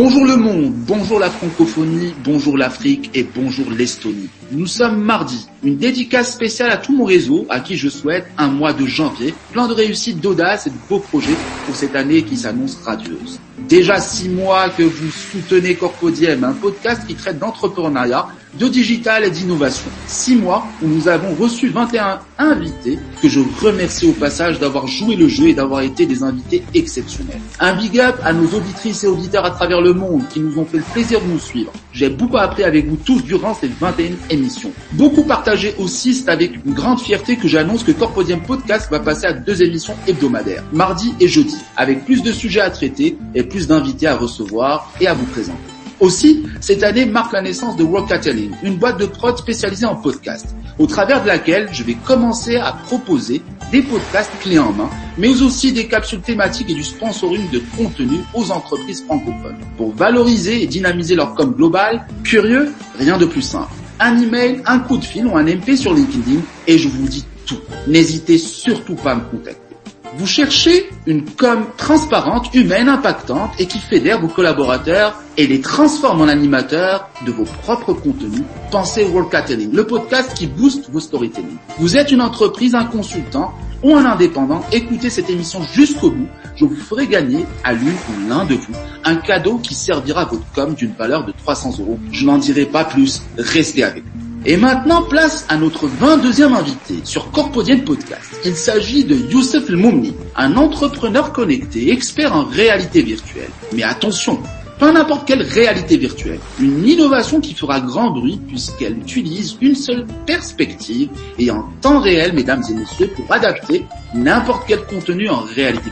Bonjour le monde, bonjour la francophonie, bonjour l'Afrique et bonjour l'Estonie. Nous sommes mardi, une dédicace spéciale à tout mon réseau à qui je souhaite un mois de janvier plein de réussite, d'audace et de beaux projets pour cette année qui s'annonce radieuse. Déjà six mois que vous soutenez Corpodiem, un podcast qui traite d'entrepreneuriat, de digital et d'innovation. Six mois où nous avons reçu 21 invités que je remercie au passage d'avoir joué le jeu et d'avoir été des invités exceptionnels. Un big up à nos auditrices et auditeurs à travers le monde qui nous ont fait le plaisir de nous suivre. J'ai beaucoup appris avec vous tous durant ces 21 émissions. Beaucoup partagé aussi, c'est avec une grande fierté que j'annonce que Corpodium Podcast va passer à deux émissions hebdomadaires, mardi et jeudi, avec plus de sujets à traiter et plus d'invités à recevoir et à vous présenter. Aussi, cette année marque la naissance de Workatelling, une boîte de prod spécialisée en podcast, au travers de laquelle je vais commencer à proposer des podcasts clés en main, mais aussi des capsules thématiques et du sponsoring de contenu aux entreprises francophones. Pour valoriser et dynamiser leur com global, curieux, rien de plus simple. Un email, un coup de fil ou un MP sur LinkedIn et je vous dis tout. N'hésitez surtout pas à me contacter. Vous cherchez une com transparente, humaine, impactante et qui fédère vos collaborateurs et les transforme en animateurs de vos propres contenus. Pensez Workatelling, le podcast qui booste vos storytelling. Vous êtes une entreprise, un consultant ou un indépendant, écoutez cette émission jusqu'au bout. Je vous ferai gagner à l'une ou l'un de vous un cadeau qui servira votre com d'une valeur de 300 euros. Je n'en dirai pas plus. Restez avec nous. Et maintenant, place à notre 22e invité sur Corpodienne Podcast. Il s'agit de Youssef El un entrepreneur connecté, expert en réalité virtuelle. Mais attention, pas n'importe quelle réalité virtuelle. Une innovation qui fera grand bruit puisqu'elle utilise une seule perspective et en temps réel, mesdames et messieurs, pour adapter n'importe quel contenu en réalité.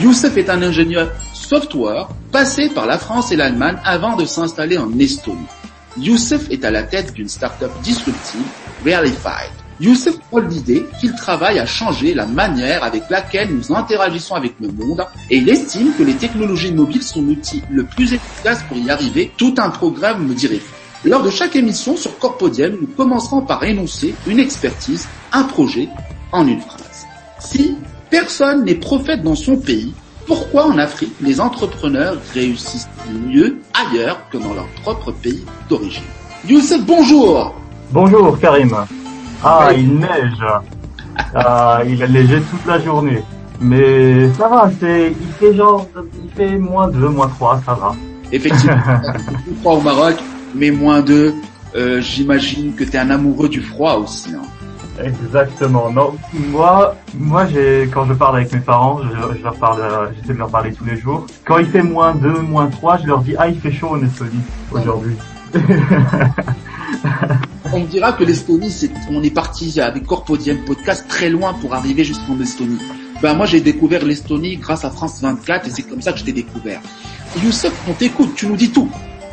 Youssef est un ingénieur software passé par la France et l'Allemagne avant de s'installer en Estonie. Youssef est à la tête d'une start-up disruptive, Verified. Youssef prend l'idée qu'il travaille à changer la manière avec laquelle nous interagissons avec le monde et il estime que les technologies mobiles sont l'outil le plus efficace pour y arriver. Tout un programme me dirait. Lors de chaque émission sur Corpodium, nous commencerons par énoncer une expertise, un projet en une phrase. Si personne n'est prophète dans son pays, pourquoi en Afrique les entrepreneurs réussissent mieux ailleurs que dans leur propre pays d'origine Youssef, bonjour Bonjour Karim. Ah, il neige. Ah, il a neigé toute la journée. Mais ça va, c'est, il fait genre, il fait moins 2, moins 3, ça va. Effectivement, plus froid au Maroc, mais moins 2, euh, j'imagine que tu es un amoureux du froid aussi. Hein. Exactement. Non, moi, moi, j'ai quand je parle avec mes parents, je, leur parle, euh, j'essaie de leur parler tous les jours. Quand il fait moins 2, moins 3, je leur dis ah il fait chaud en Estonie aujourd'hui. on dira que l'Estonie, on est parti avec Corpodium Podcast très loin pour arriver jusqu'en Estonie. Ben moi j'ai découvert l'Estonie grâce à France 24 et c'est comme ça que je t'ai découvert. Youssef, on t'écoute, tu nous dis tout.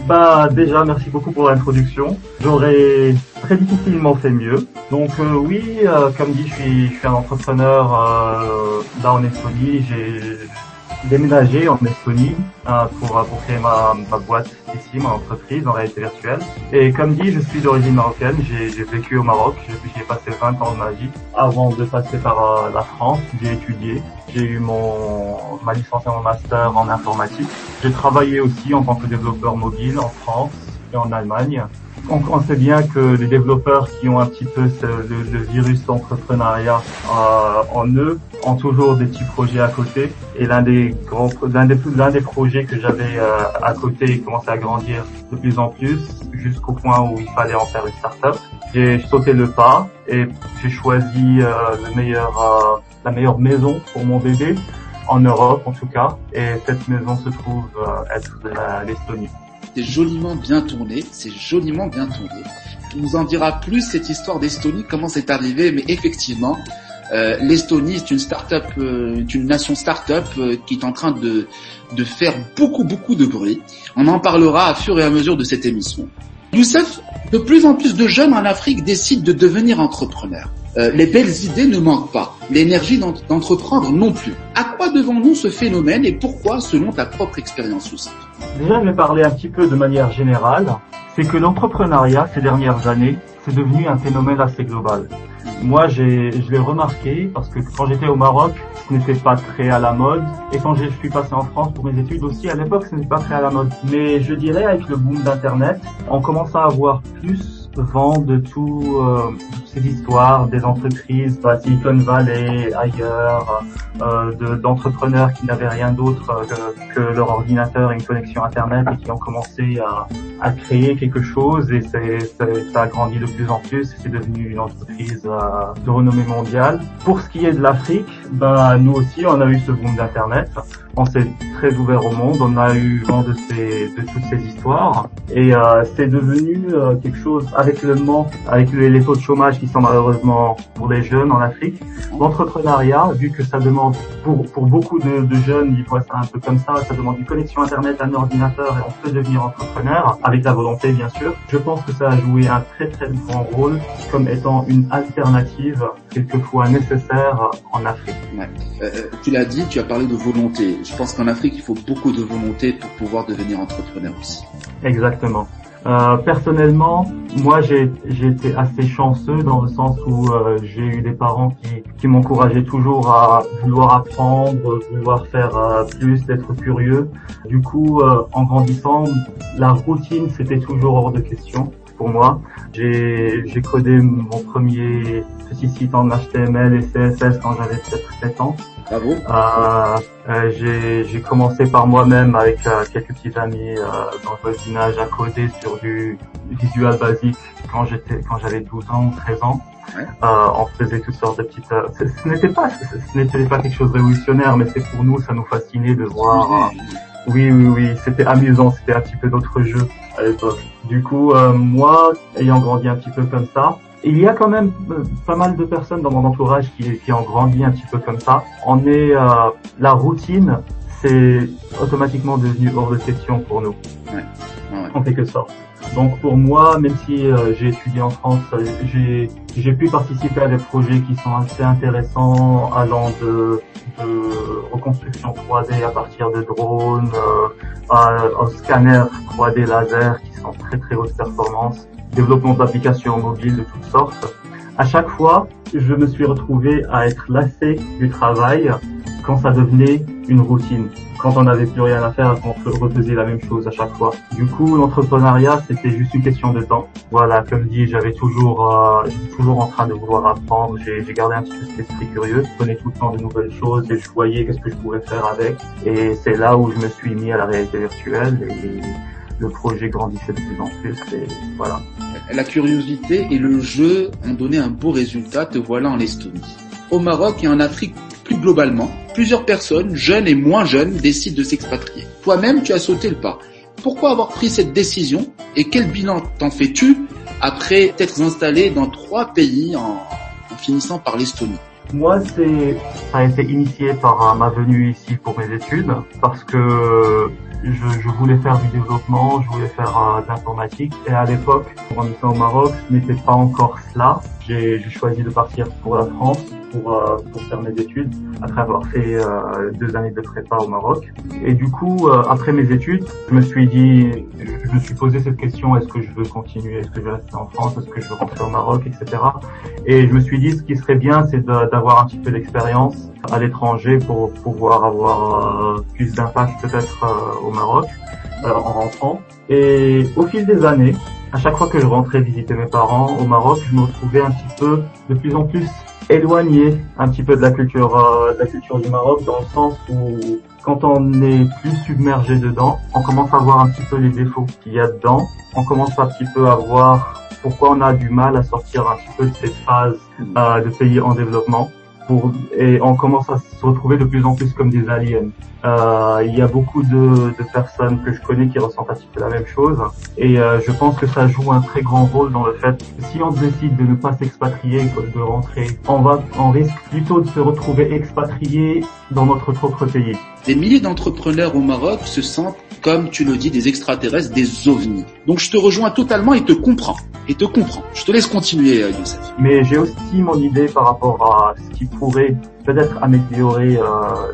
Bah déjà merci beaucoup pour l'introduction. J'aurais très difficilement fait mieux. Donc euh, oui, euh, comme dit, je suis, je suis un entrepreneur euh, là en Estonie. J'ai déménagé en Estonie euh, pour, pour créer ma, ma boîte ici, ma entreprise en réalité virtuelle. Et comme dit, je suis d'origine marocaine. J'ai vécu au Maroc. J'ai passé 20 ans de ma vie avant de passer par la France. J'ai étudié. J'ai eu mon ma licence et mon master en informatique. J'ai travaillé aussi en tant que développeur mobile en France et en Allemagne. On, sait bien que les développeurs qui ont un petit peu le, virus d'entrepreneuriat euh, en eux ont toujours des petits projets à côté. Et l'un des grands, l'un des, l'un des projets que j'avais euh, à côté commençait à grandir de plus en plus jusqu'au point où il fallait en faire une start-up. J'ai sauté le pas et j'ai choisi euh, la meilleure maison pour mon bébé en Europe en tout cas. Et cette maison se trouve être l'Estonie. C'est joliment bien tourné, c'est joliment bien tourné. Tu nous en diras plus cette histoire d'Estonie, comment c'est arrivé, mais effectivement, euh, l'Estonie est une start-up, euh, une nation start-up euh, qui est en train de, de faire beaucoup beaucoup de bruit. On en parlera à fur et à mesure de cette émission. Youssef, de plus en plus de jeunes en Afrique décident de devenir entrepreneurs. Euh, les belles idées ne manquent pas, l'énergie d'entreprendre non plus. À quoi devons-nous ce phénomène et pourquoi selon ta propre expérience Youssef Déjà, je vais parler un petit peu de manière générale. C'est que l'entrepreneuriat ces dernières années, c'est devenu un phénomène assez global. Moi, je l'ai remarqué parce que quand j'étais au Maroc, ce n'était pas très à la mode. Et quand je suis passé en France pour mes études aussi, à l'époque, ce n'était pas très à la mode. Mais je dirais, avec le boom d'Internet, on commence à avoir plus vent de tout, euh, ces histoires des entreprises, bah, Silicon Valley, ailleurs, euh, d'entrepreneurs qui n'avaient rien d'autre euh, que, leur ordinateur et une connexion Internet et qui ont commencé à, à créer quelque chose et ça a grandi de plus en plus. C'est devenu une entreprise euh, de renommée mondiale. Pour ce qui est de l'Afrique, bah, nous aussi, on a eu ce boom d'Internet on s'est très ouvert au monde, on a eu vent de, ces, de toutes ces histoires et euh, c'est devenu quelque chose avec le manque, avec les, taux de chômage qui sont malheureusement pour les jeunes en Afrique, l'entrepreneuriat, vu que ça demande pour, pour beaucoup de, de jeunes, ils voient ça un peu comme ça, ça demande une connexion internet, un ordinateur et on peut devenir entrepreneur avec la volonté bien sûr. Je pense que ça a joué un très très grand rôle comme étant une alternative quelquefois nécessaire en Afrique. Ouais. Euh, tu l'as dit, tu as parlé de volonté je pense qu'en Afrique, il faut beaucoup de volonté pour pouvoir devenir entrepreneur aussi. Exactement. Euh, personnellement, moi j'ai été assez chanceux dans le sens où euh, j'ai eu des parents qui, qui m'encourageaient toujours à vouloir apprendre, vouloir faire euh, plus, d'être curieux. Du coup, en grandissant, la routine c'était toujours hors de question pour moi. J'ai codé mon premier petit site en HTML et CSS quand j'avais peut-être 7 ans. Bravo. Euh, euh, j'ai commencé par moi-même avec euh, quelques petits amis euh, dans le voisinage à coder sur du visual basique quand j'étais quand j'avais 12 ans ou 13 ans. Ouais. on faisait toutes sortes de petites. ce n'était pas ce n'était pas quelque chose de révolutionnaire, mais c'est pour nous ça nous fascinait de voir. oui oui oui, c'était amusant, c'était un petit peu d'autres jeux à l'époque. Du coup moi ayant grandi un petit peu comme ça, il y a quand même euh, pas mal de personnes dans mon entourage qui, qui ont grandi un petit peu comme ça. On est euh, la routine, c'est automatiquement devenu hors de question pour nous, ouais. Ouais. en quelque sorte. Donc pour moi, même si euh, j'ai étudié en France, j'ai j'ai pu participer à des projets qui sont assez intéressants, allant de, de reconstruction 3D à partir de drones, euh, à, à scanners 3D laser qui sont très très haute performance développement d'applications mobiles de toutes sortes. À chaque fois, je me suis retrouvé à être lassé du travail quand ça devenait une routine, quand on n'avait plus rien à faire, on refaisait la même chose à chaque fois. Du coup, l'entrepreneuriat, c'était juste une question de temps. Voilà, comme dit, j'avais toujours, euh, toujours en train de vouloir apprendre. J'ai gardé un petit peu cet esprit curieux. Je prenais tout le temps de nouvelles choses et je voyais qu'est-ce que je pouvais faire avec. Et c'est là où je me suis mis à la réalité virtuelle et le projet grandissait de plus en plus et voilà. La curiosité et le jeu ont donné un beau résultat, te voilà en Estonie. Au Maroc et en Afrique plus globalement, plusieurs personnes, jeunes et moins jeunes, décident de s'expatrier. Toi-même, tu as sauté le pas. Pourquoi avoir pris cette décision et quel bilan t'en fais-tu après t'être installé dans trois pays en, en finissant par l'Estonie? Moi, c'est, ça a été initié par ma venue ici pour mes études, parce que je, je, voulais faire du développement, je voulais faire euh, de l'informatique. Et à l'époque, étant au Maroc, ce n'était pas encore cela. J'ai choisi de partir pour la France pour, euh, pour faire mes études, après avoir fait euh, deux années de prépa au Maroc. Et du coup, euh, après mes études, je me suis dit, je me suis posé cette question, est-ce que je veux continuer, est-ce que je veux rester en France, est-ce que je veux rentrer au Maroc, etc. Et je me suis dit, ce qui serait bien, c'est d'avoir un petit peu d'expérience à l'étranger pour pouvoir avoir plus d'impact peut-être au Maroc en rentrant. Et au fil des années, à chaque fois que je rentrais visiter mes parents au Maroc, je me retrouvais un petit peu de plus en plus éloigné un petit peu de la culture euh, de la culture du Maroc dans le sens où quand on est plus submergé dedans, on commence à voir un petit peu les défauts qu'il y a dedans. On commence un petit peu à voir pourquoi on a du mal à sortir un petit peu de cette phase euh, de pays en développement et on commence à se retrouver de plus en plus comme des aliens. Euh, il y a beaucoup de, personnes que je connais qui ressentent un petit peu la même chose et euh, je pense que ça joue un très grand rôle dans le fait que si on décide de ne pas s'expatrier, de rentrer, on va, on risque plutôt de se retrouver expatrié dans notre propre pays. Des milliers d'entrepreneurs au Maroc se sentent, comme tu le dis, des extraterrestres, des ovnis. Donc je te rejoins totalement et te comprends. Et te comprends. Je te laisse continuer, euh, Youssef. Mais j'ai aussi mon idée par rapport à ce qui pourrait peut-être améliorer euh,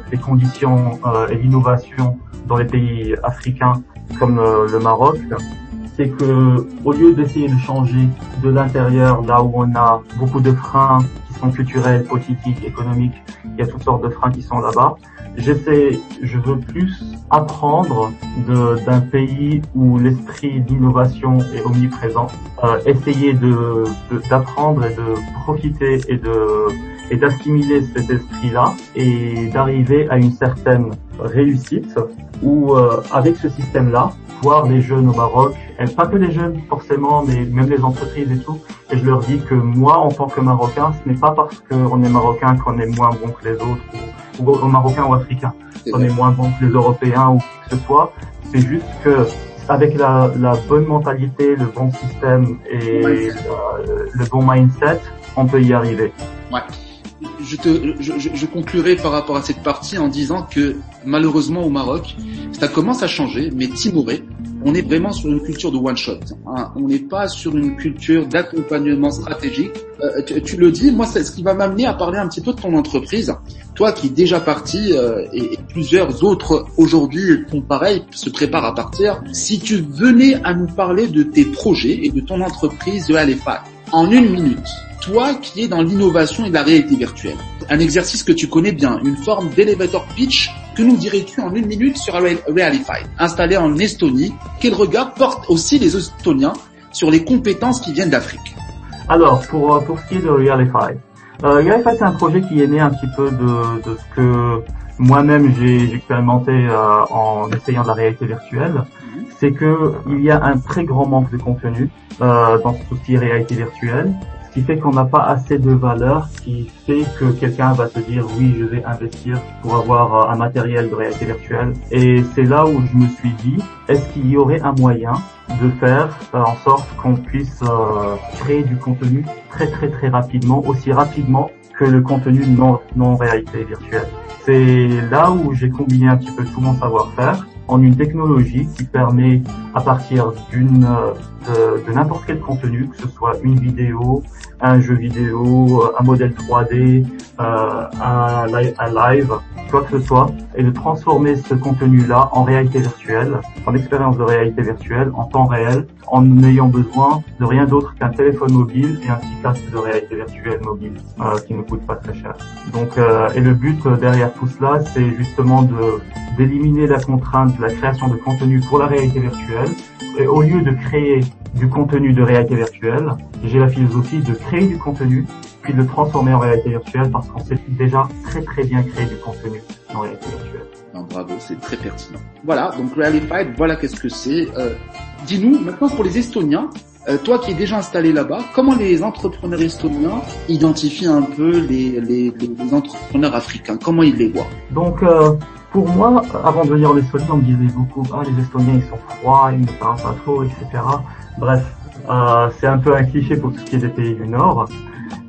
les conditions euh, et l'innovation dans les pays africains comme le Maroc. C'est que au lieu d'essayer de changer de l'intérieur, là où on a beaucoup de freins qui sont culturels, politiques, économiques, il y a toutes sortes de freins qui sont là-bas. J'essaie, je veux plus apprendre d'un pays où l'esprit d'innovation est omniprésent, euh, essayer de d'apprendre et de profiter et de et d'assimiler cet esprit-là et d'arriver à une certaine réussite où euh, avec ce système-là, voir les jeunes au Maroc, et pas que les jeunes forcément, mais même les entreprises et tout, et je leur dis que moi, en tant que Marocain, ce n'est pas parce qu'on est Marocain qu'on est moins bon que les autres, ou, ou Marocain ou Africain, qu'on est moins bon que les Européens ou que ce soit, c'est juste que avec la, la, bonne mentalité, le bon système et le, le bon mindset, on peut y arriver. Ouais je, te, je, je, conclurai par rapport à cette partie en disant que malheureusement au Maroc, ça commence à changer, mais Timoré, on est vraiment sur une culture de one shot. Hein. On n'est pas sur une culture d'accompagnement stratégique. Euh, tu, le dis, moi, c'est ce qui va m'amener à parler un petit peu de ton entreprise. Toi qui es déjà parti euh, et, plusieurs autres aujourd'hui font pareil, se préparent à partir. Si tu venais à nous parler de tes projets et de ton entreprise de Alefa en une minute, toi qui es dans l'innovation et la réalité virtuelle. Un exercice que tu connais bien, une forme d'elevator pitch que nous dirais-tu en une minute sur Realify, installé en Estonie. Quel regard portent aussi les Estoniens sur les compétences qui viennent d'Afrique? Alors, pour, euh, pour ce qui est de Realify, euh, Realify c'est un projet qui est né un petit peu de, de ce que moi-même j'ai expérimenté euh, en essayant de la réalité virtuelle. C'est que il y a un très grand manque de contenu euh, dans ce qui est réalité virtuelle qui fait qu'on n'a pas assez de valeur, qui fait que quelqu'un va te dire oui, je vais investir pour avoir euh, un matériel de réalité virtuelle. Et c'est là où je me suis dit, est-ce qu'il y aurait un moyen de faire euh, en sorte qu'on puisse euh, créer du contenu très très très rapidement, aussi rapidement que le contenu non, non réalité virtuelle? C'est là où j'ai combiné un petit peu tout mon savoir-faire en une technologie qui permet à partir d'une de, de n'importe quel contenu, que ce soit une vidéo, un jeu vidéo, un modèle 3D, euh, un, live, quoi que ce soit, et de transformer ce contenu-là en réalité virtuelle, en expérience de réalité virtuelle, en temps réel, en n'ayant besoin de rien d'autre qu'un téléphone mobile et un petit casque de réalité virtuelle mobile euh, qui ne coûte pas très cher. Donc, euh, et le but derrière tout cela, c'est justement de d'éliminer la contrainte de la création de contenu pour la réalité virtuelle. Et au lieu de créer du contenu de réalité virtuelle, j'ai la philosophie de créer du contenu, puis de le transformer en réalité virtuelle parce qu'on sait déjà très très bien créer du contenu en réalité virtuelle. Non, bravo, c'est très pertinent. Voilà, donc Realified, voilà qu'est-ce que c'est. Euh, Dis-nous, maintenant pour les Estoniens, euh, toi qui es déjà installé là-bas, comment les entrepreneurs estoniens identifient un peu les, les, les entrepreneurs africains? Comment ils les voient? Donc, euh, pour moi, avant de venir en Estonie, on me disait beaucoup, ah, les Estoniens, ils sont froids, ils ne parlent pas trop, etc. Bref, euh, c'est un peu un cliché pour tout ce qui est des pays du Nord.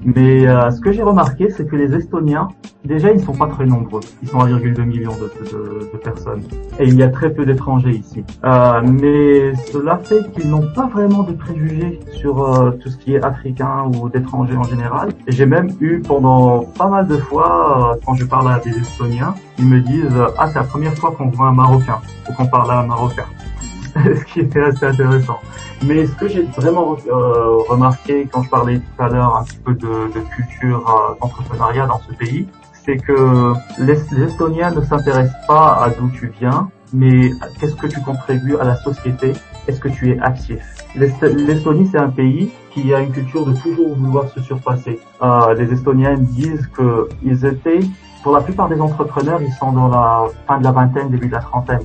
Mais euh, ce que j'ai remarqué, c'est que les Estoniens, déjà, ils sont pas très nombreux. Ils sont 1,2 million de, de, personnes. Et il y a très peu d'étrangers ici. Euh, mais cela fait qu'ils n'ont pas vraiment de préjugés sur euh, tout ce qui est africain ou d'étrangers en général. Et j'ai même eu pendant pas mal de fois, euh, quand je parle à des Estoniens, ils me disent « Ah, c'est la première fois qu'on voit un Marocain ou qu'on parle à un Marocain. » Ce qui était assez intéressant. Mais ce que j'ai vraiment euh, remarqué quand je parlais tout à l'heure un petit peu de, culture euh, d'entrepreneuriat dans ce pays, c'est que les, Estoniens ne s'intéressent pas à d'où tu viens, mais qu'est-ce que tu contribues à la société, est-ce que tu es actif. L'Estonie, c'est un pays qui a une culture de toujours vouloir se surpasser. Euh, les Estoniens disent qu'ils étaient, pour la plupart des entrepreneurs, ils sont dans la fin de la vingtaine, début de la trentaine.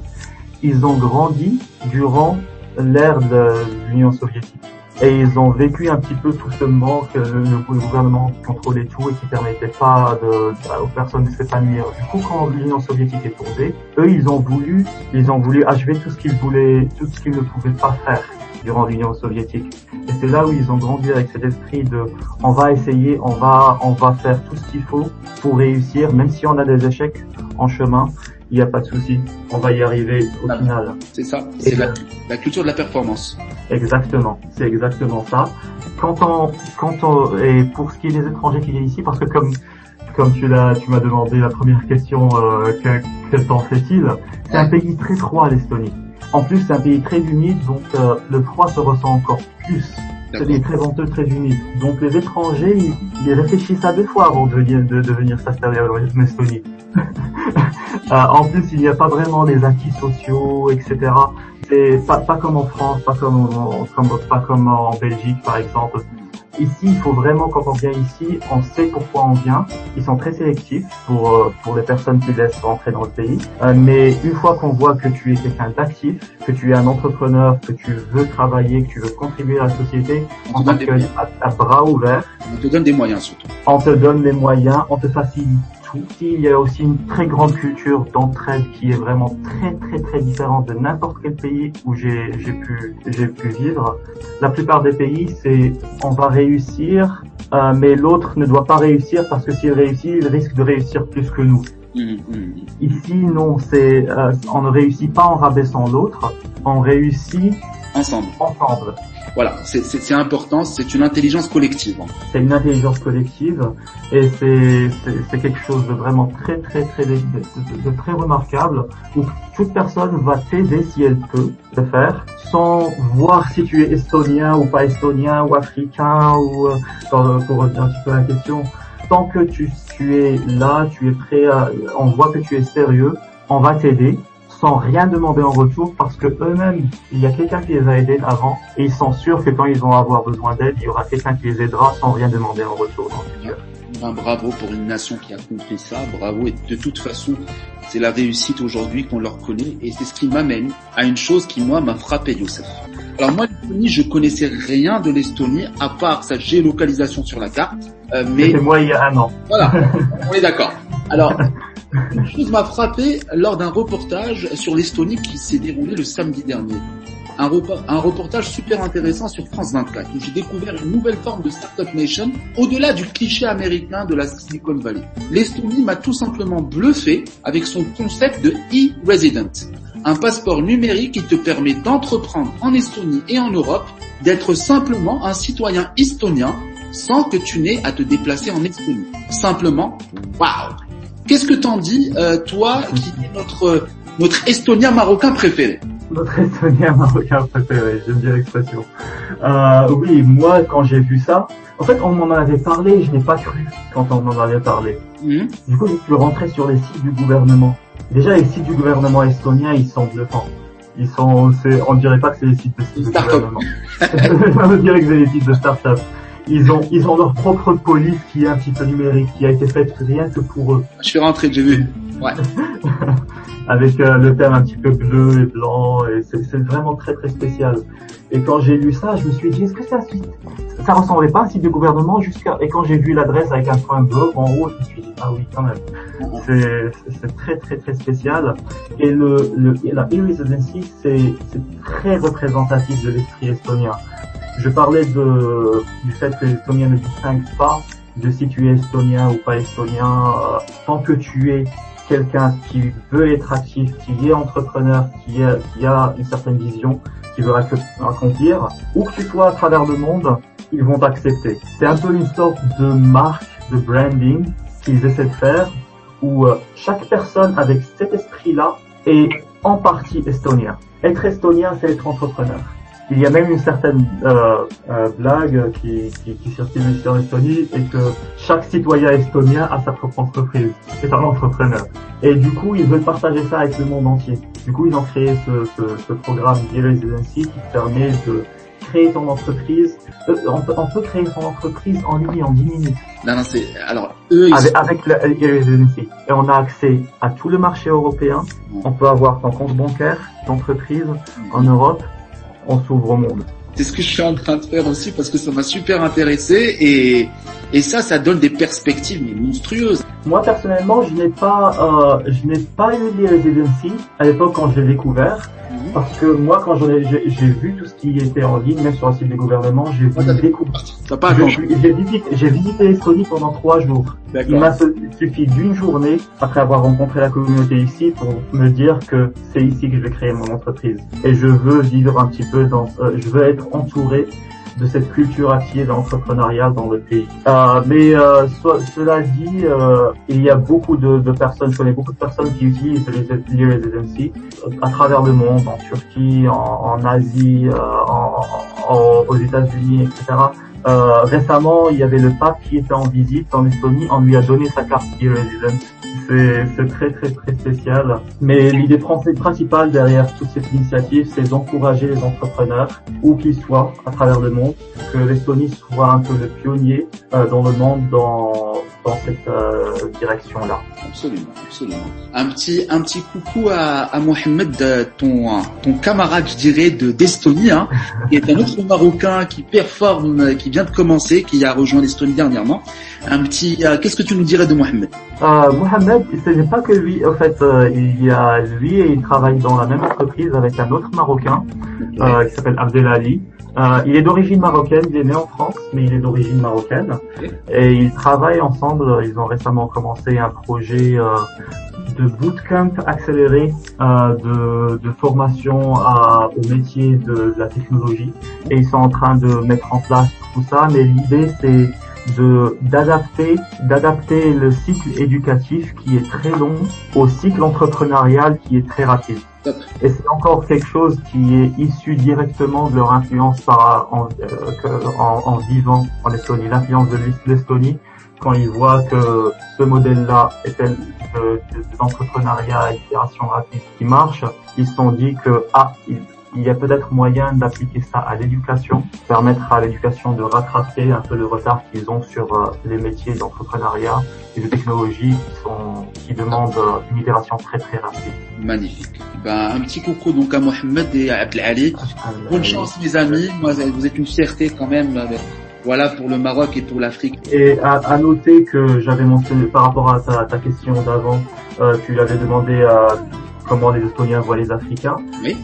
Ils ont grandi durant l'ère de l'Union soviétique. Et ils ont vécu un petit peu tout ce manque, le, gouvernement contrôlait tout et qui permettait pas de, aux personnes de s'épanouir. Du coup, quand l'Union soviétique est tombée, eux, ils ont voulu, ils ont voulu achever tout ce qu'ils voulaient, tout ce qu'ils ne pouvaient pas faire durant l'Union soviétique. Et c'est là où ils ont grandi avec cet esprit de, on va essayer, on va, on va faire tout ce qu'il faut pour réussir, même si on a des échecs en chemin il n'y a pas de souci, on va y arriver au final. C'est ça, c'est la, la, culture de la performance. Exactement, c'est exactement ça. Quand on, quand on, et pour ce qui est des étrangers qui viennent ici, parce que comme comme tu l'as, tu m'as demandé la première question, euh, quel temps fait-il C'est un pays très froid l'Estonie. En plus, c'est un pays très humide, donc euh, le froid se ressent encore plus. C'est des très venteux, très humides. Donc les étrangers, ils, réfléchissent à deux fois avant de venir, de, de venir s'installer en Estonie. Euh, en plus, il n'y a pas vraiment des acquis sociaux, etc. C'est pas, pas comme en France, pas comme, comme, pas comme en Belgique, par exemple. Ici, il faut vraiment, quand on vient ici, on sait pourquoi on vient. Ils sont très sélectifs pour euh, pour les personnes qui laissent rentrer dans le pays. Euh, mais une fois qu'on voit que tu es quelqu'un d'actif, que tu es un entrepreneur, que tu veux travailler, que tu veux contribuer à la société, on, t'accueille à, bras ouverts. On te donne des moyens surtout. On te donne les moyens, on te facilite il y a aussi une très grande culture d'entraide qui est vraiment très très très différente de n'importe quel pays où j'ai pu j'ai pu vivre. La plupart des pays, c'est on va réussir, euh, mais l'autre ne doit pas réussir parce que s'il réussit, il risque de réussir plus que nous. Mmh, mmh. Ici, non, c'est euh, on ne réussit pas en rabaissant l'autre, on réussit ensemble. Ensemble. Voilà, c'est important, c'est une intelligence collective. C'est une intelligence collective et c'est quelque chose de vraiment très très très de, de, très remarquable où toute personne va t'aider si elle peut le faire sans voir si tu es estonien ou pas estonien ou africain ou euh, pour revenir un petit peu à la question. Tant que tu, tu es là, tu es prêt à, on voit que tu es sérieux, on va t'aider sans rien demander en retour parce que eux-mêmes, il y a quelqu'un qui les a aidés avant et ils sont sûrs que quand ils vont avoir besoin d'aide, il y aura quelqu'un qui les aidera sans rien demander en retour dans bravo pour une nation qui a compris ça, bravo et de toute façon c'est la réussite aujourd'hui qu'on leur connaît et c'est ce qui m'amène à une chose qui moi m'a frappé Youssef. Alors moi l'Estonie je connaissais rien de l'Estonie à part sa géolocalisation sur la carte. Euh, mais moi il y a un an. Voilà, on est d'accord. Alors une chose m'a frappé lors d'un reportage sur l'Estonie qui s'est déroulé le samedi dernier. Un, reportage super intéressant sur France 24 où j'ai découvert une nouvelle forme de Startup Nation au-delà du cliché américain de la Silicon Valley. L'Estonie m'a tout simplement bluffé avec son concept de e-resident, un passeport numérique qui te permet d'entreprendre en Estonie et en Europe, d'être simplement un citoyen estonien sans que tu n'aies à te déplacer en Estonie. Simplement, waouh Qu'est-ce que t'en dis, euh, toi, qui est notre notre Estonien marocain préféré? Notre Estonien marocain préféré, j'aime bien l'expression. Euh, oui, moi, quand j'ai vu ça, en fait, on m'en avait parlé, je n'ai pas cru quand on m'en avait parlé. Mhm. Du coup, je suis rentré sur les sites du gouvernement. Déjà, les sites du gouvernement estonien, ils sont bluffants. Ils sont, on dirait pas que c'est les sites de, de gouvernement. on dirait que c'est les sites de start-up. Ils ont, ils ont leur propre police qui est un petit peu numérique, qui a été faite rien que pour eux. Je suis rentré, j'ai vu. Ouais. Avec euh, le thème un petit peu bleu et blanc, et c'est vraiment très très spécial. Et quand j'ai lu ça, je me suis dit, est-ce que c'est un site Ça ressemblait pas à un site de gouvernement jusqu'à... Et quand j'ai vu l'adresse avec un point bleu en haut, je me suis dit, ah oui, quand même. C'est très très très spécial. Et le, le la e-residency, c'est très représentatif de l'esprit estonien. Je parlais de, du fait que les Estoniens ne distinguent pas de si tu es estonien ou pas estonien. Euh, tant que tu es quelqu'un qui veut être actif, qui est entrepreneur, qui, a, qui a une certaine vision, qui veut accomplir, où que tu sois à travers le monde, ils vont t'accepter. C'est un peu une sorte de marque, de branding qu'ils essaient de faire, où euh, chaque personne avec cet esprit-là est en partie estonien. Être estonien, c'est être entrepreneur. Il y a même une certaine euh, euh, blague qui, qui, qui circule en Estonie et que chaque citoyen estonien a sa propre entreprise, c'est un entrepreneur. Et du coup, ils veulent partager ça avec le monde entier. Du coup, ils ont créé ce, ce, ce programme e-residency qui permet de créer ton entreprise. Euh, on, peut, on, peut, créer son entreprise en ligne en 10 minutes. Non, non, c'est alors eux ils... avec, avec le e-residency et on a accès à tout le marché européen. On peut avoir ton compte bancaire d'entreprise en Europe on s'ouvre au monde. C'est ce que je suis en train de faire aussi parce que ça m'a super intéressé et, et ça, ça donne des perspectives mais monstrueuses. Moi personnellement, je n'ai pas, euh, je n'ai pas eu les residency à l'époque quand je l'ai découvert. Parce que moi, quand ai, j'ai vu tout ce qui était en ligne, même sur le site du gouvernement, j'ai vu J'ai visité, visité l'Estonie pendant trois jours. Il m'a suffi d'une journée, après avoir rencontré la communauté ici, pour me dire que c'est ici que je vais créer mon entreprise. Et je veux vivre un petit peu dans, euh, je veux être entouré de cette culture active d'entrepreneuriat dans le pays. Euh, mais euh, cela dit, euh, il y a beaucoup de, personnes, je connais beaucoup de personnes qui utilisent les residency à travers le monde, en Turquie, en, Asie, euh, aux États-Unis, etc. Euh, récemment, il y avait le pape qui était en visite en Estonie, on lui a donné sa carte e-resident. C'est très très très spécial. Mais l'idée principale derrière toute cette initiative, c'est d'encourager les entrepreneurs, où qu'ils soient, à travers le monde, que l'Estonie soit un peu le pionnier euh, dans le monde dans dans cette euh, direction-là. Absolument, absolument. Un petit, un petit coucou à, Mohamed, ton, ton camarade, je dirais, de d'Estonie, hein, qui est un autre Marocain qui performe, qui vient de commencer, qui a rejoint l'Estonie dernièrement. Un petit, euh, qu'est-ce que tu nous dirais de Mohamed? Euh, Mohamed, ce n'est pas que lui, en fait, euh, il y a lui et il travaille dans la même entreprise avec un autre Marocain euh, qui s'appelle Abdelali. Euh, il est d'origine marocaine, il est né en France, mais il est d'origine marocaine. Et ils travaillent ensemble, ils ont récemment commencé un projet euh, de bootcamp accéléré euh, de, de, formation à, au métier de, de, la technologie. Et ils sont en train de mettre en place tout ça, mais l'idée c'est de d'adapter d'adapter le cycle éducatif qui est très long au cycle entrepreneurial qui est très rapide. Et c'est encore quelque chose qui est issu directement de leur influence par, en, euh, vivant en Estonie, l'influence de l'Estonie, quand ils voient que ce modèle-là est de, de, d'entrepreneuriat et rapide qui marche, ils se sont dit que ah, il y a peut-être moyen d'appliquer ça à l'éducation, permettre à l'éducation de rattraper un peu le retard qu'ils ont sur euh, les métiers d'entrepreneuriat et de technologie qui sont qui demandent euh, une itération très très rapide. Magnifique. Ben, un petit coucou donc à Mohamed et à Abdelali. Bonne chance mes amis. Moi, vous êtes une fierté quand même. Voilà pour le Maroc et pour l'Afrique. Et à, à, noter que j'avais mentionné par rapport à ta, ta question d'avant, euh, tu avais demandé comment les Estoniens voient les Africains. Oui.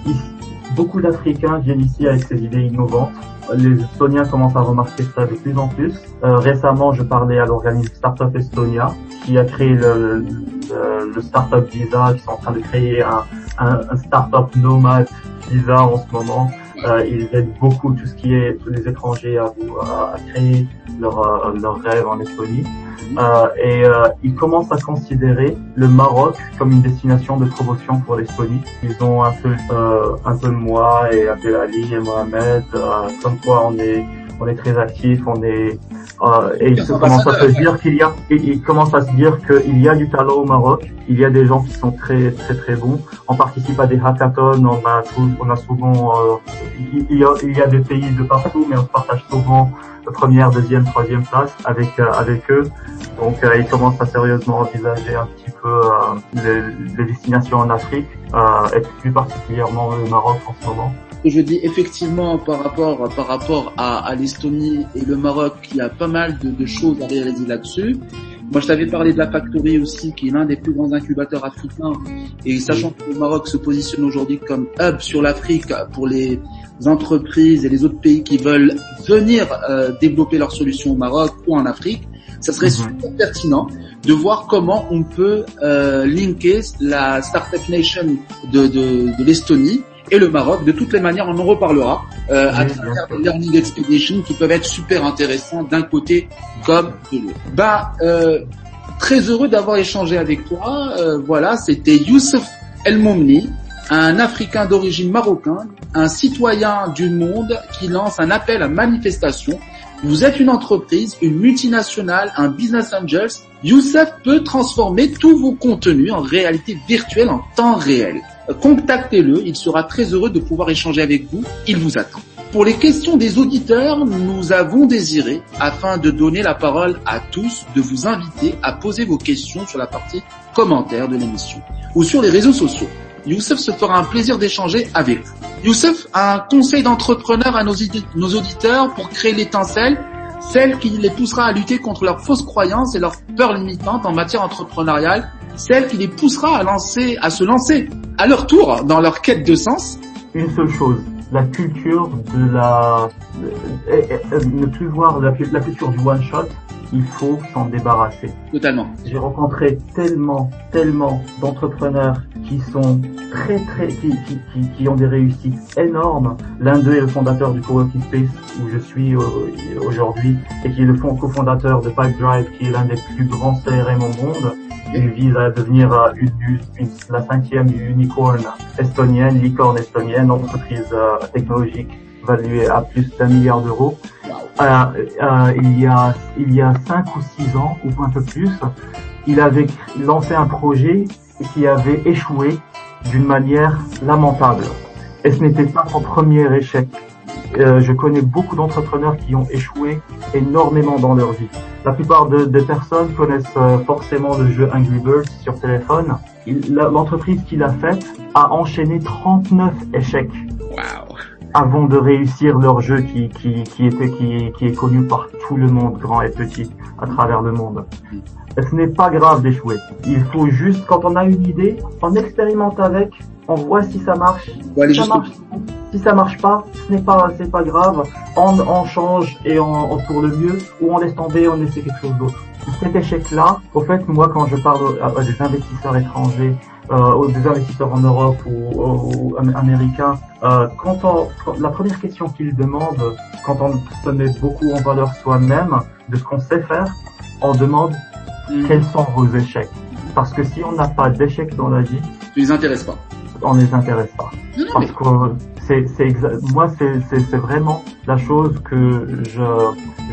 Beaucoup d'Africains viennent ici avec ces idées innovantes. Les Estoniens commencent à remarquer ça de plus en plus. Euh, récemment, je parlais à l'organisme Startup Estonia qui a créé le, Startup Visa, qui sont en train de créer un, un, un Startup Nomade Visa en ce moment. Euh, ils aident beaucoup tout ce qui est tous les étrangers à, à, à créer leur, euh, leur rêve en Estonie. Euh, et euh, ils commencent à considérer le Maroc comme une destination de promotion pour l'Estonie. Ils ont un peu, euh, un peu moi et Abdelali et Mohamed, comme quoi on est, on est très actifs, on est euh, et il commence à se dire qu'il y a, il commence à se dire qu'il y a du talent au Maroc. Il y a des gens qui sont très très très bons. On participe à des hackathons. On a, on a souvent, euh, il, y a, il y a des pays de partout, mais on partage souvent première, deuxième, troisième place avec euh, avec eux. Donc euh, ils commencent à sérieusement envisager un petit peu euh, les, les, destinations en Afrique et plus particulièrement le Maroc en ce moment je dis effectivement par rapport par rapport à, l'Estonie et le Maroc, il y a pas mal de, de choses à réaliser là-dessus. Moi, je t'avais parlé de la Factory aussi, qui est l'un des plus grands incubateurs africains. Et sachant que le Maroc se positionne aujourd'hui comme hub sur l'Afrique pour les entreprises et les autres pays qui veulent venir euh, développer leurs solutions au Maroc ou en Afrique, ça serait mhm. super pertinent de voir comment on peut euh, linker la Startup Nation de, de, de l'Estonie et le Maroc. De toutes les manières, on en reparlera euh, à travers des learning expeditions qui peuvent être super intéressants d'un côté comme de l'autre. Bah, euh, très heureux d'avoir échangé avec toi. Euh, voilà, c'était Youssef El Momni, un Africain d'origine marocaine, un citoyen du monde qui lance un appel à manifestation. Vous êtes une entreprise, une multinationale, un business angels. Youssef peut transformer tous vos contenus en réalité virtuelle en temps réel contactez-le, il sera très heureux de pouvoir échanger avec vous, il vous attend. Pour les questions des auditeurs, nous avons désiré, afin de donner la parole à tous, de vous inviter à poser vos questions sur la partie commentaires de l'émission ou sur les réseaux sociaux. Youssef se fera un plaisir d'échanger avec vous. Youssef a un conseil d'entrepreneur à nos, auditeurs pour créer l'étincelle, celle qui les poussera à lutter contre leurs fausses croyances et leurs peurs limitantes en matière entrepreneuriale celle qui les poussera à se lancer à leur tour dans leur quête de sens Une seule chose, la culture de la, ne plus voir la, culture du one shot, il faut s'en débarrasser. Totalement. J'ai rencontré tellement, tellement d'entrepreneurs qui sont très, très, qui, qui, qui, qui, ont des réussites énormes. L'un d'eux est le fondateur du Coworking Space où je suis euh, aujourd'hui et qui est le cofondateur de Pipedrive qui est l'un des plus grands CRM au monde. Il vise à devenir euh, une, une, la cinquième unicorn estonienne, licorne estonienne, entreprise euh, technologique valuée à plus d'un milliard d'euros. Euh, euh, il y a il y a cinq ou six ans ou un peu plus, il avait lancé un projet qui avait échoué d'une manière lamentable. Et ce n'était pas son premier échec. Euh, je connais beaucoup d'entrepreneurs qui ont échoué énormément dans leur vie. La plupart des de personnes connaissent forcément le jeu Angry Birds sur téléphone. L'entreprise qu'il a faite a enchaîné 39 échecs. Wow avant de réussir leur jeu qui, qui, qui, était, qui, qui est connu par tout le monde, grand et petit, à travers le monde. Ce n'est pas grave d'échouer. Il faut juste, quand on a une idée, on expérimente avec, on voit si ça marche. si, ça marche si ça marche pas, ce n'est pas, c'est pas grave. On, on change et on, on tourne le mieux, ou on laisse tomber, on essaie quelque chose d'autre. Cet échec-là, au fait, moi, quand je parle à des investisseurs étrangers, aux des investisseurs en Europe ou, ou, américains, euh, quand, on, la première question qu'ils demandent, quand on se met beaucoup en valeur soi-même de ce qu'on sait faire, on demande mm. quels sont vos échecs. Parce que si on n'a pas d'échecs dans la vie, tu les intéresses pas. On les intéresse pas. Parce que c'est, c'est moi, c'est vraiment la chose que je,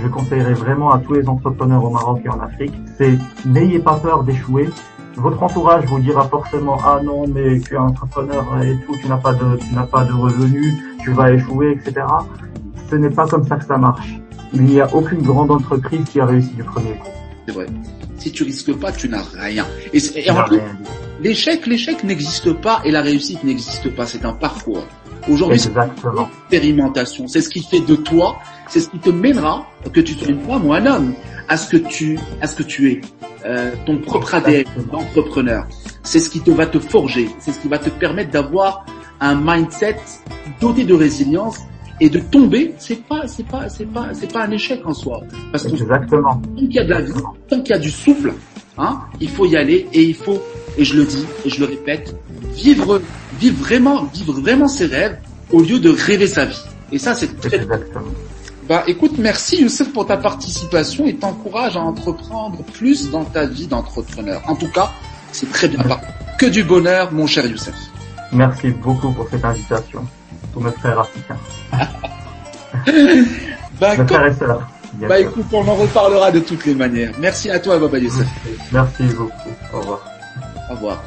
je conseillerais vraiment à tous les entrepreneurs au Maroc et en Afrique. C'est n'ayez pas peur d'échouer, votre entourage vous dira forcément ah non mais tu es entrepreneur et tout, tu n'as pas de tu n'as pas de revenus, tu vas échouer, etc. Ce n'est pas comme ça que ça marche. Il n'y a aucune grande entreprise qui a réussi du premier coup. C'est vrai. Si tu risques pas, tu n'as rien. Et, et en plus, l'échec, l'échec n'existe pas et la réussite n'existe pas. C'est un parcours. Aujourd'hui, c'est une expérimentation. C'est ce qui fait de toi, c'est ce qui te mènera, que tu sois une femme ou un homme, à ce que tu, à ce que tu es. Euh, ton propre ADN d'entrepreneur. C'est ce qui te va te forger, c'est ce qui va te permettre d'avoir un mindset doté de résilience et de tomber, c'est pas, c'est pas, c'est pas, c'est pas un échec en soi. Parce que Exactement. tant qu'il y a de la vie, tant qu'il y a du souffle, hein, il faut y aller et il faut, et je le dis et je le répète, vivre, vivre vraiment, vivre vraiment ses rêves au lieu de rêver sa vie. Et ça, c'est très Exactement. Bah écoute, merci Youssef pour ta participation et t'encourage à entreprendre plus dans ta vie d'entrepreneur. En tout cas, c'est très bien. Que du bonheur, mon cher Youssef. Merci beaucoup pour cette invitation, pour mes frères africains. bah, Bah écoute, on en reparlera de toutes les manières. Merci à toi, Baba Youssef. Merci beaucoup. Au revoir.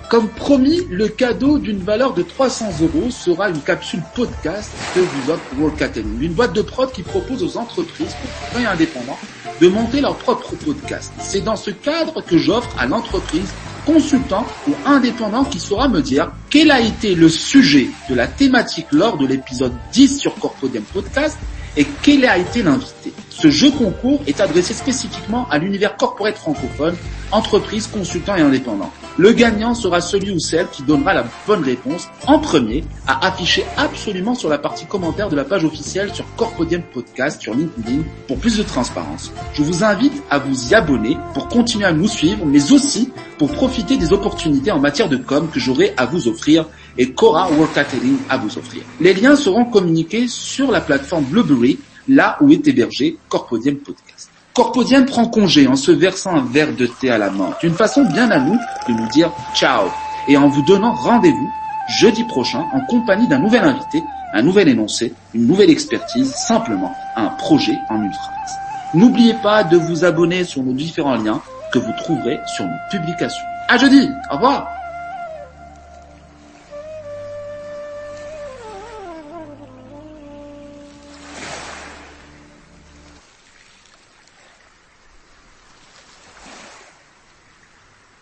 Comme promis, le cadeau d'une valeur de 300 euros sera une capsule podcast vous offre World Academy, une boîte de prod qui propose aux entreprises, et indépendants, de monter leur propre podcast. C'est dans ce cadre que j'offre à l'entreprise consultant ou indépendant qui saura me dire quel a été le sujet de la thématique lors de l'épisode 10 sur Corpodium Podcast et quel a été l'invité. Ce jeu concours est adressé spécifiquement à l'univers corporate francophone, entreprises, consultants et indépendants. Le gagnant sera celui ou celle qui donnera la bonne réponse en premier à afficher absolument sur la partie commentaire de la page officielle sur Corpodium Podcast sur LinkedIn pour plus de transparence. Je vous invite à vous y abonner pour continuer à nous suivre, mais aussi pour profiter des opportunités en matière de com que j'aurai à vous offrir et Cora Workatelling à vous offrir. Les liens seront communiqués sur la plateforme Blueberry là où est hébergé Corpodium Podcast. Corpodium prend congé en se versant un verre de thé à la main. Une façon bien à nous de nous dire ciao et en vous donnant rendez-vous jeudi prochain en compagnie d'un nouvel invité, un nouvel énoncé, une nouvelle expertise, simplement un projet en une phrase. N'oubliez pas de vous abonner sur nos différents liens que vous trouverez sur nos publications. À jeudi, au revoir